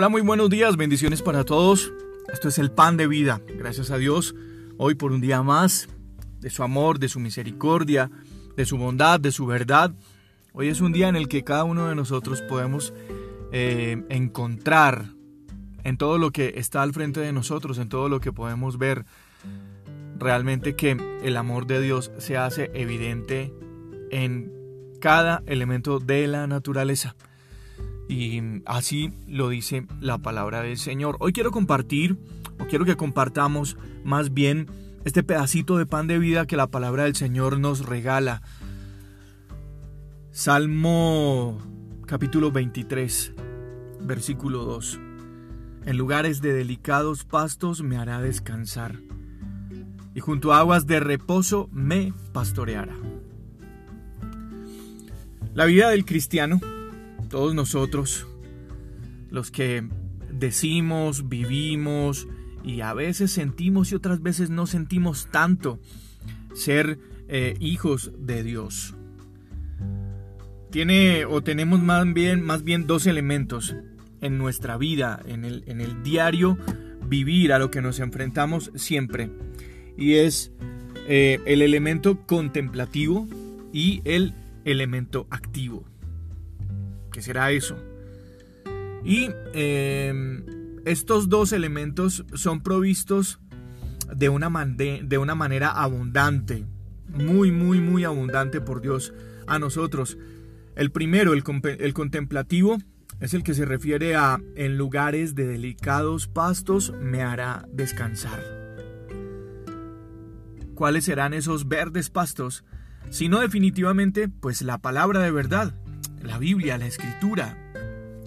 Hola, muy buenos días, bendiciones para todos. Esto es el pan de vida. Gracias a Dios hoy por un día más, de su amor, de su misericordia, de su bondad, de su verdad. Hoy es un día en el que cada uno de nosotros podemos eh, encontrar en todo lo que está al frente de nosotros, en todo lo que podemos ver, realmente que el amor de Dios se hace evidente en cada elemento de la naturaleza. Y así lo dice la palabra del Señor. Hoy quiero compartir, o quiero que compartamos más bien este pedacito de pan de vida que la palabra del Señor nos regala. Salmo capítulo 23, versículo 2. En lugares de delicados pastos me hará descansar, y junto a aguas de reposo me pastoreará. La vida del cristiano todos nosotros, los que decimos, vivimos y a veces sentimos y otras veces no sentimos tanto ser eh, hijos de Dios. Tiene o tenemos más bien, más bien dos elementos en nuestra vida, en el, en el diario vivir a lo que nos enfrentamos siempre. Y es eh, el elemento contemplativo y el elemento activo. ¿Qué será eso? Y em, estos dos elementos son provistos de una, de una manera abundante, muy, muy, muy abundante por Dios a nosotros. El primero, el, el contemplativo, es el que se refiere a en lugares de delicados pastos me hará descansar. ¿Cuáles serán esos verdes pastos? Si no definitivamente, pues la palabra de verdad, la Biblia, la escritura,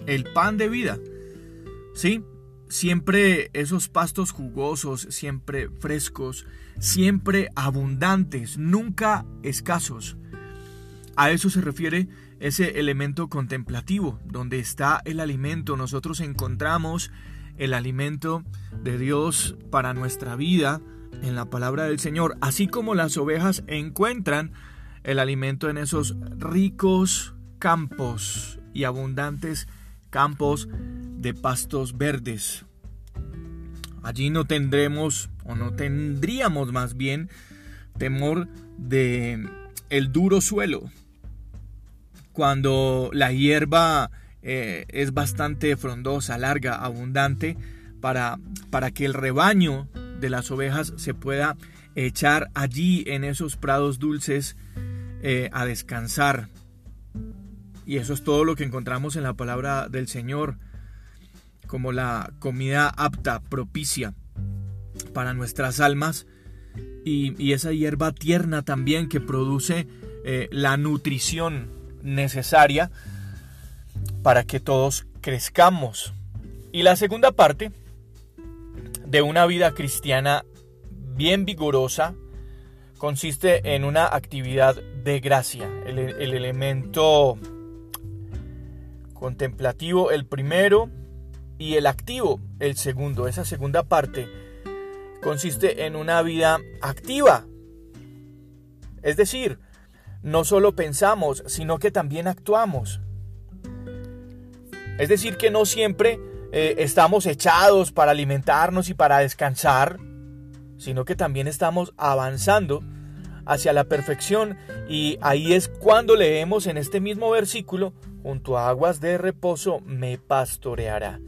el pan de vida. Sí, siempre esos pastos jugosos, siempre frescos, siempre abundantes, nunca escasos. A eso se refiere ese elemento contemplativo, donde está el alimento. Nosotros encontramos el alimento de Dios para nuestra vida en la palabra del Señor, así como las ovejas encuentran el alimento en esos ricos campos y abundantes campos de pastos verdes. Allí no tendremos o no tendríamos más bien temor de el duro suelo. Cuando la hierba eh, es bastante frondosa, larga, abundante, para, para que el rebaño de las ovejas se pueda echar allí en esos prados dulces eh, a descansar. Y eso es todo lo que encontramos en la palabra del Señor, como la comida apta, propicia para nuestras almas, y, esa hierba tierna también que produce eh, la nutrición necesaria para que todos crezcamos. Y la segunda parte de una vida cristiana bien vigorosa consiste en una actividad de gracia, el, el elemento contemplativo el primero y el activo el segundo. Esa segunda parte consiste en una vida activa. Es decir, no solo pensamos, sino que también actuamos. Es decir, que no siempre eh, estamos echados para alimentarnos y para descansar, sino que también estamos avanzando hacia la perfección y ahí es cuando leemos en este mismo versículo, junto a aguas de reposo me pastoreará.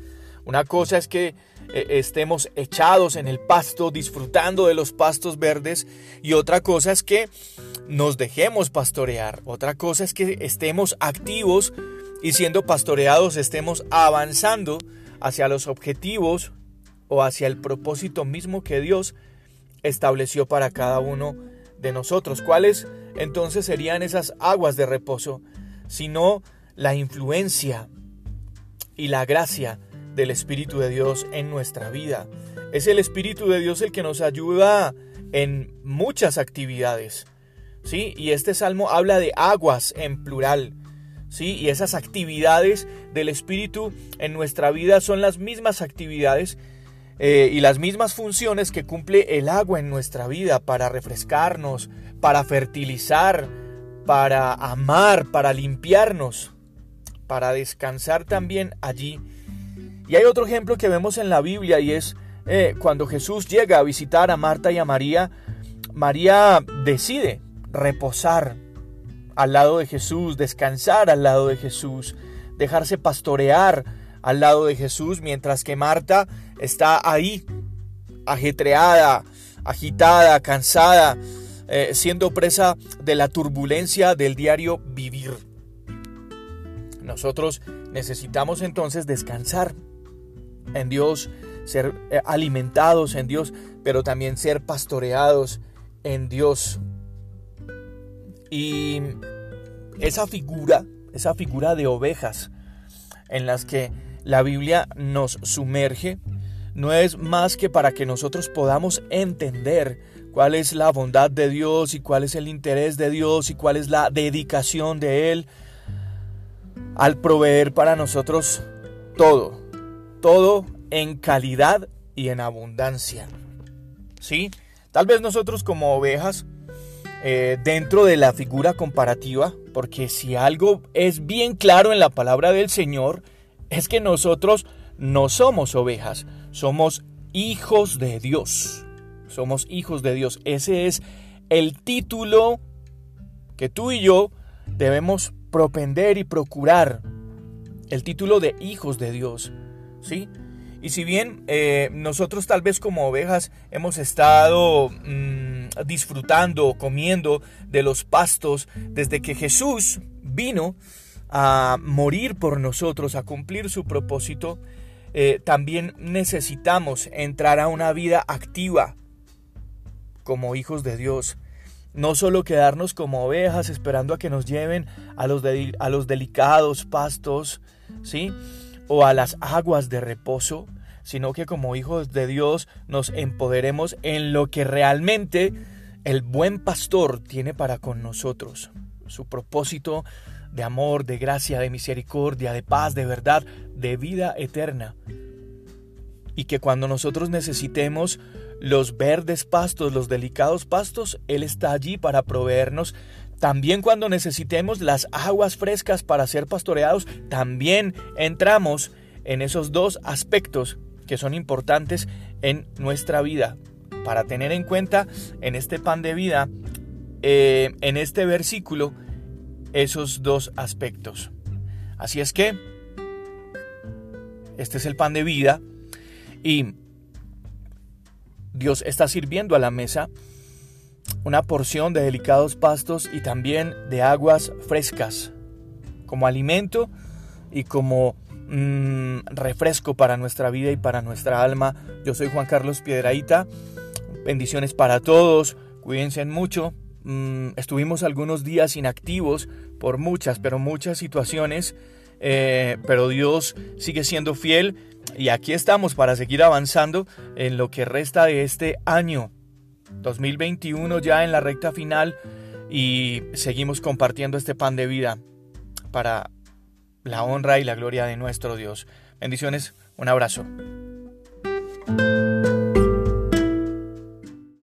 Una cosa es que eh, estemos echados en el pasto disfrutando de los pastos verdes y otra cosa es que nos dejemos pastorear. Otra cosa es que estemos activos y siendo pastoreados estemos avanzando hacia los objetivos o hacia el propósito mismo que Dios estableció para cada uno de nosotros. ¿Cuáles entonces serían esas aguas de reposo? Sino la influencia y la gracia del Espíritu de Dios en nuestra vida. Es el Espíritu de Dios el que nos ayuda en muchas actividades. ¿Sí? Y este salmo habla de aguas en plural. ¿Sí? Y esas actividades del Espíritu en nuestra vida son las mismas actividades eh, y las mismas funciones que cumple el agua en nuestra vida para refrescarnos, para fertilizar, para amar, para limpiarnos, para descansar también allí. Y hay otro ejemplo que vemos en la Biblia y es eh, cuando Jesús llega a visitar a Marta y a María, María decide reposar al lado de Jesús, descansar al lado de Jesús, dejarse pastorear al lado de Jesús, mientras que Marta está ahí, ajetreada, agitada, cansada, eh, siendo presa de la turbulencia del diario vivir. Nosotros necesitamos entonces descansar en Dios, ser eh, alimentados en Dios, pero también ser pastoreados en Dios. Y esa figura, esa figura de ovejas en las que la Biblia nos sumerge, no es más que para que nosotros podamos entender cuál es la bondad de Dios y cuál es el interés de Dios y cuál es la dedicación de Él al proveer para nosotros todo, todo en calidad y en abundancia. ¿Sí? Tal vez nosotros como ovejas, eh, dentro de la figura comparativa, porque si algo es bien claro en la palabra del Señor, es que nosotros no somos ovejas, somos hijos de Dios. Somos hijos de Dios. Ese es el título que tú y yo debemos propender y procurar. El título de hijos de Dios. ¿Sí? Y si bien eh, nosotros tal vez como ovejas hemos estado mm, disfrutando, comiendo de los pastos desde que Jesús vino a morir por nosotros, a cumplir su propósito, eh, también necesitamos entrar a una vida activa como hijos de Dios. No solo quedarnos como ovejas esperando a que nos lleven a los, a los delicados pastos, ¿sí? O a las aguas de reposo, sino que como hijos de Dios nos empoderemos en lo que realmente el buen pastor tiene para con nosotros. Su propósito de amor, de gracia, de misericordia, de paz, de verdad, de vida eterna. Y que cuando nosotros necesitemos los verdes pastos, los delicados pastos, Él está allí para proveernos. También cuando necesitemos las aguas frescas para ser pastoreados, también entramos en esos dos aspectos que son importantes en nuestra vida. Para tener en cuenta en este pan de vida, eh, en este versículo, esos dos aspectos. Así es que este es el pan de vida y Dios está sirviendo a la mesa una porción de delicados pastos y también de aguas frescas como alimento y como mm, refresco para nuestra vida y para nuestra alma. Yo soy Juan Carlos Piedraíta. Bendiciones para todos. Cuídense mucho. Mm, estuvimos algunos días inactivos por muchas, pero muchas situaciones, eh, pero Dios sigue siendo fiel y aquí estamos para seguir avanzando en lo que resta de este año 2021 ya en la recta final y seguimos compartiendo este pan de vida para la honra y la gloria de nuestro Dios. Bendiciones, un abrazo.